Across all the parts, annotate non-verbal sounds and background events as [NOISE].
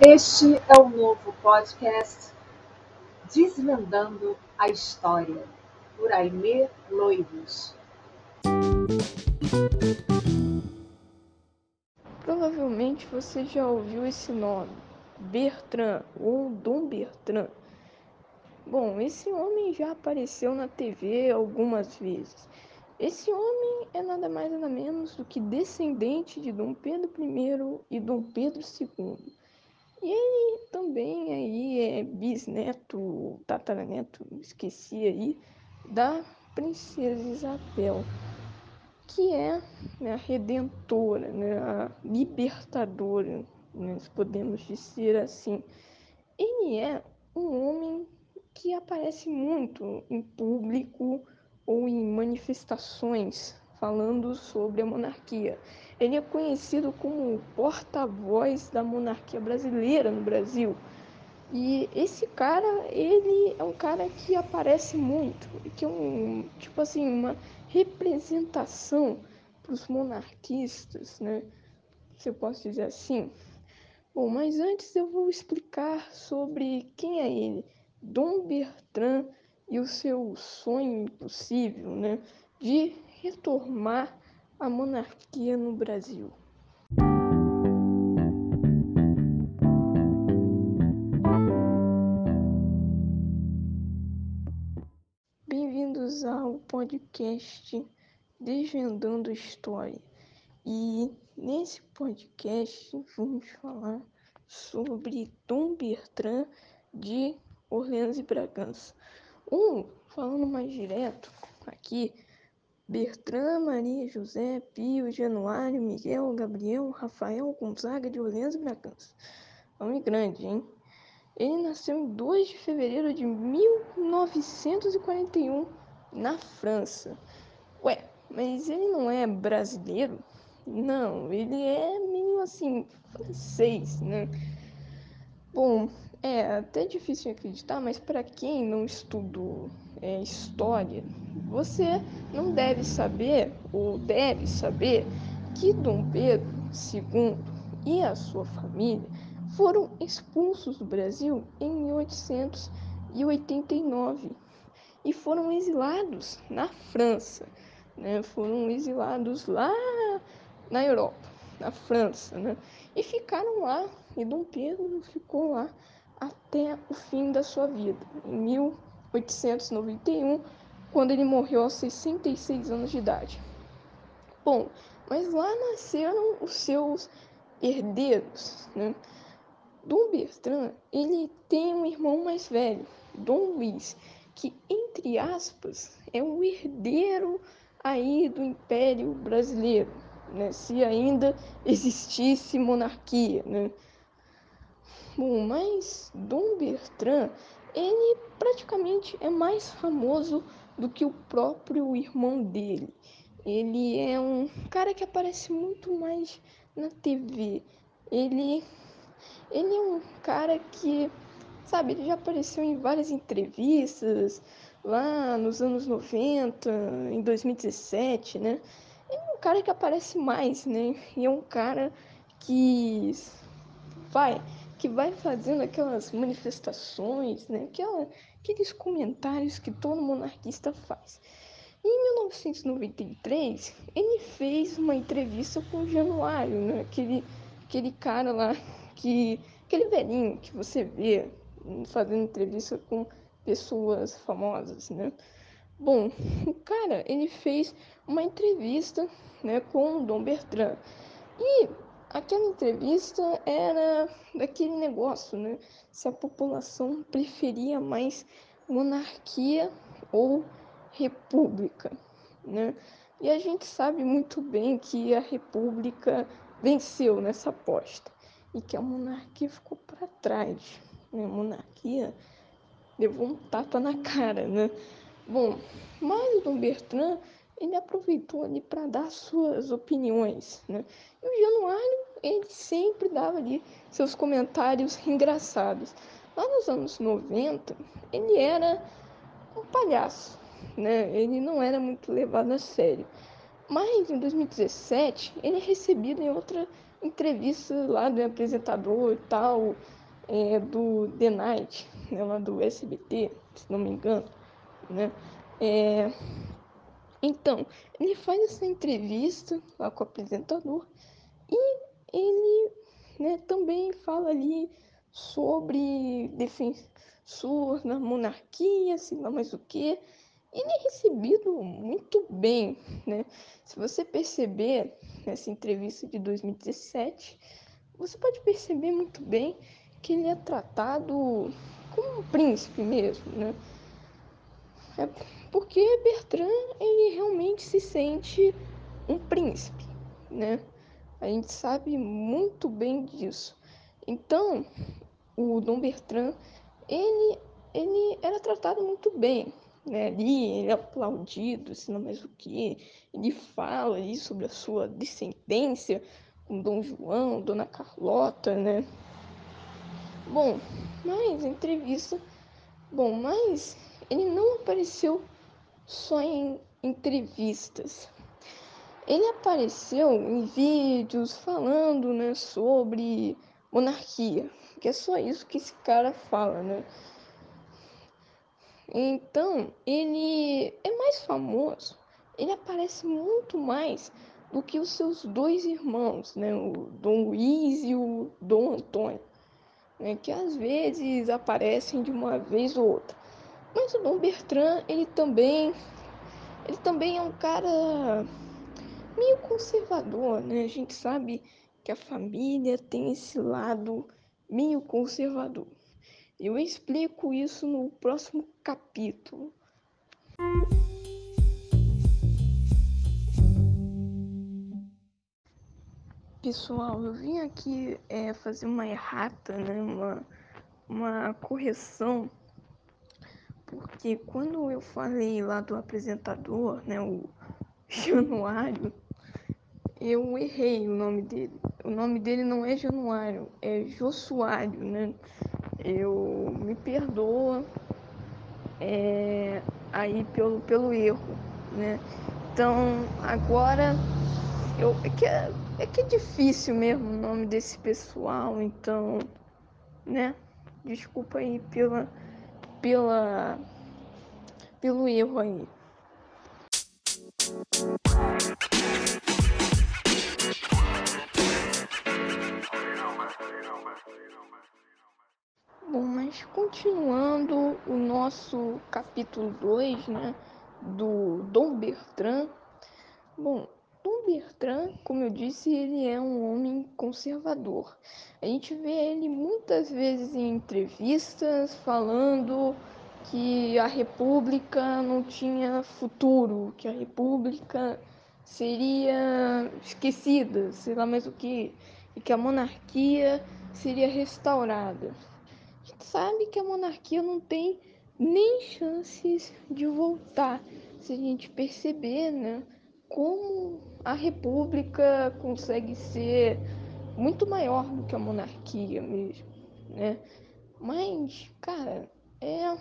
Este é o novo podcast Desvendando a História, por Aimee Loivos. Provavelmente você já ouviu esse nome, Bertrand ou Dom Bertrand. Bom, esse homem já apareceu na TV algumas vezes. Esse homem é nada mais nada menos do que descendente de Dom Pedro I e Dom Pedro II. E ele também aí é bisneto, tataraneto, esqueci aí, da princesa Isabel, que é né, a redentora, né, a libertadora, podemos dizer assim. Ele é um homem que aparece muito em público ou em manifestações falando sobre a monarquia. Ele é conhecido como porta-voz da monarquia brasileira no Brasil. E esse cara, ele é um cara que aparece muito, que é um, tipo assim, uma representação para os monarquistas, né? Se eu posso dizer assim. Bom, mas antes eu vou explicar sobre quem é ele, Dom Bertrand e o seu sonho impossível, né? De retomar a monarquia no Brasil. Bem-vindos ao podcast Desvendando História. E nesse podcast vamos falar sobre Dom Bertrand de Orleans e Bragança. Um, falando mais direto aqui, Bertrand, Maria José, Pio, Januário, Miguel, Gabriel, Rafael, Gonzaga de Orleans e Bragança. Nome grande, hein? Ele nasceu em 2 de fevereiro de 1941 na França. Ué, mas ele não é brasileiro? Não, ele é meio assim, francês, né? Bom, é até difícil de acreditar, mas para quem não estudou é, história, você não deve saber ou deve saber que Dom Pedro II e a sua família foram expulsos do Brasil em 1889 e foram exilados na França, né? Foram exilados lá na Europa, na França, né? E ficaram lá e Dom Pedro ficou lá até o fim da sua vida, em 1891, quando ele morreu aos 66 anos de idade. Bom, mas lá nasceram os seus herdeiros, né? Dom Bertrand, ele tem um irmão mais velho, Dom Luiz, que entre aspas é o herdeiro aí do Império Brasileiro, né? Se ainda existisse monarquia, né? Bom, mas Dom Bertrand, ele praticamente é mais famoso do que o próprio irmão dele. Ele é um cara que aparece muito mais na TV. Ele, ele é um cara que, sabe, ele já apareceu em várias entrevistas lá nos anos 90, em 2017, né? Ele é um cara que aparece mais, né? E é um cara que vai que vai fazendo aquelas manifestações, né? Aquela, aqueles comentários que todo monarquista faz. Em 1993, ele fez uma entrevista com o Januário, né? aquele, aquele cara lá, que, aquele velhinho que você vê fazendo entrevista com pessoas famosas, né? Bom, o cara, ele fez uma entrevista né, com o Dom Bertrand. E Aquela entrevista era daquele negócio, né? Se a população preferia mais monarquia ou república, né? E a gente sabe muito bem que a república venceu nessa aposta e que a monarquia ficou para trás. Né? A monarquia levou um tapa na cara, né? Bom, mas o Dom Bertrand ele aproveitou ali para dar suas opiniões, né? E o Januário, ele sempre dava ali seus comentários engraçados. Lá nos anos 90, ele era um palhaço, né? Ele não era muito levado a sério. Mas em 2017, ele é recebido em outra entrevista lá do apresentador e tal, é, do The Night, né, lá do SBT, se não me engano, né? É, então, ele faz essa entrevista lá com o apresentador e ele né, também fala ali sobre defensor da monarquia, sei lá mais o que. Ele é recebido muito bem, né? Se você perceber nessa entrevista de 2017, você pode perceber muito bem que ele é tratado como um príncipe mesmo, né? É porque Bertrand ele realmente se sente um príncipe, né? A gente sabe muito bem disso. Então, o Dom Bertrand, ele, ele era tratado muito bem, né? Ali, ele é aplaudido, se não mais o que. Ele fala ali sobre a sua descendência com Dom João, Dona Carlota, né? Bom, mas entrevista. Bom, mas ele não apareceu só em entrevistas. Ele apareceu em vídeos falando, né, sobre monarquia, que é só isso que esse cara fala, né? Então, ele é mais famoso, ele aparece muito mais do que os seus dois irmãos, né, o Dom Luiz e o Dom Antônio, né, que às vezes aparecem de uma vez ou outra. Mas o Dom Bertrand, ele também, ele também é um cara meio conservador, né? A gente sabe que a família tem esse lado meio conservador. Eu explico isso no próximo capítulo. Pessoal, eu vim aqui é, fazer uma errata, né? uma, uma correção porque quando eu falei lá do apresentador, né, o Januário, eu errei o nome dele. O nome dele não é Januário, é Josuário, né? Eu me perdoa é, aí pelo, pelo erro, né? Então agora eu, é, que é, é que é difícil mesmo o nome desse pessoal, então, né? Desculpa aí pela pela pelo erro aí. Bom, mas continuando o nosso capítulo 2, né, do Dom Bertrand. Bom, Bertrand, como eu disse, ele é um homem conservador. A gente vê ele muitas vezes em entrevistas falando que a República não tinha futuro, que a República seria esquecida, sei lá mais o que, e que a monarquia seria restaurada. A gente sabe que a monarquia não tem nem chances de voltar, se a gente perceber, né? como a república consegue ser muito maior do que a monarquia mesmo, né? Mas, cara, é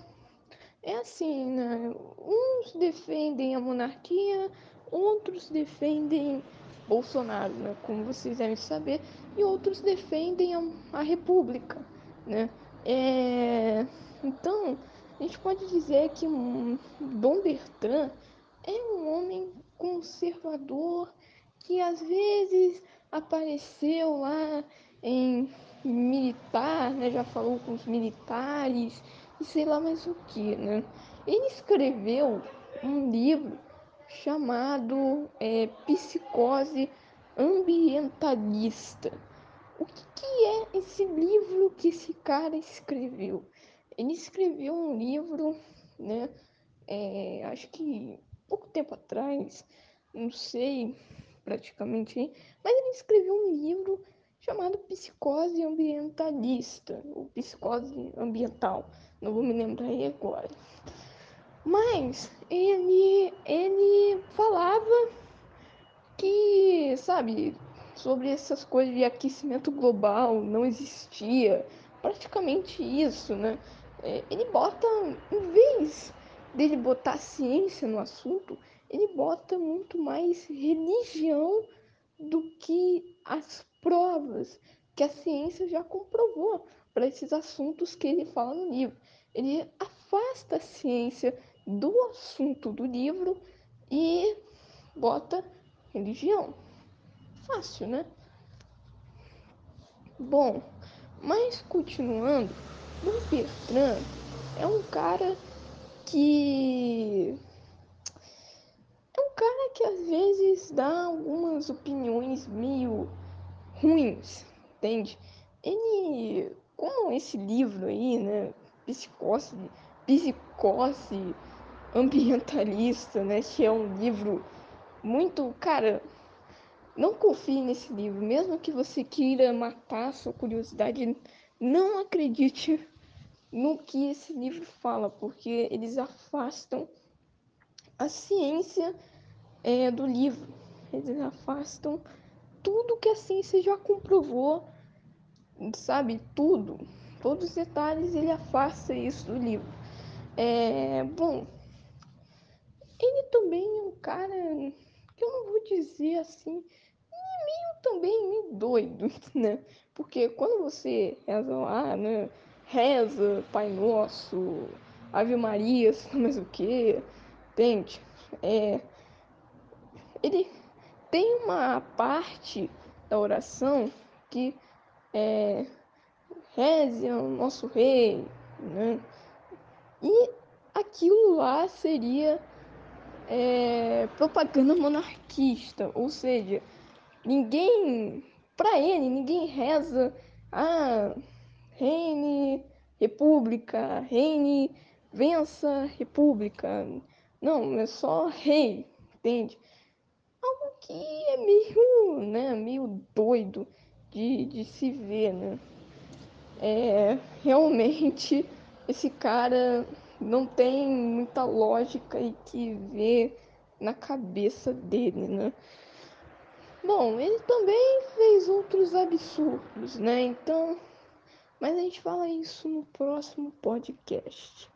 é assim, né? Uns defendem a monarquia, outros defendem Bolsonaro, né? Como vocês devem saber, e outros defendem a, a república, né? É... Então, a gente pode dizer que um Dom Bertrand é um homem conservador que às vezes apareceu lá em militar, né? Já falou com os militares e sei lá mais o que, né? Ele escreveu um livro chamado é, Psicose Ambientalista. O que, que é esse livro que esse cara escreveu? Ele escreveu um livro, né? É, acho que pouco tempo atrás, não sei praticamente, mas ele escreveu um livro chamado Psicose Ambientalista, ou Psicose Ambiental, não vou me lembrar aí agora. Mas ele, ele falava que, sabe, sobre essas coisas de aquecimento global não existia, praticamente isso, né? É, ele bota, em vez dele botar ciência no assunto, ele bota muito mais religião do que as provas que a ciência já comprovou para esses assuntos que ele fala no livro. Ele afasta a ciência do assunto do livro e bota religião. Fácil, né? Bom, mas continuando, o Bertrand é um cara que é um cara que às vezes dá algumas opiniões meio ruins, entende? Ele, como esse livro aí, né, psicose, psicose ambientalista, né, que é um livro muito, cara, não confie nesse livro, mesmo que você queira matar sua curiosidade, não acredite no que esse livro fala, porque eles afastam a ciência é, do livro, eles afastam tudo que a ciência já comprovou, sabe? Tudo, todos os detalhes ele afasta isso do livro. É, bom, ele também é um cara que eu não vou dizer assim meio também meio doido, [LAUGHS] né? Porque quando você reza lá, né? Reza, Pai Nosso, Ave Maria, [LAUGHS] mas o que, entende? É, ele tem uma parte da oração que é reze ao nosso rei, né? E aquilo lá seria é, propaganda monarquista, ou seja, Ninguém, para ele, ninguém reza, ah, reine, república, reine, vença, república. Não, é só rei, entende? Algo que é meio, né, meio doido de, de se ver, né? É, realmente, esse cara não tem muita lógica e que vê na cabeça dele, né? Bom, ele também fez outros absurdos, né? Então, mas a gente fala isso no próximo podcast.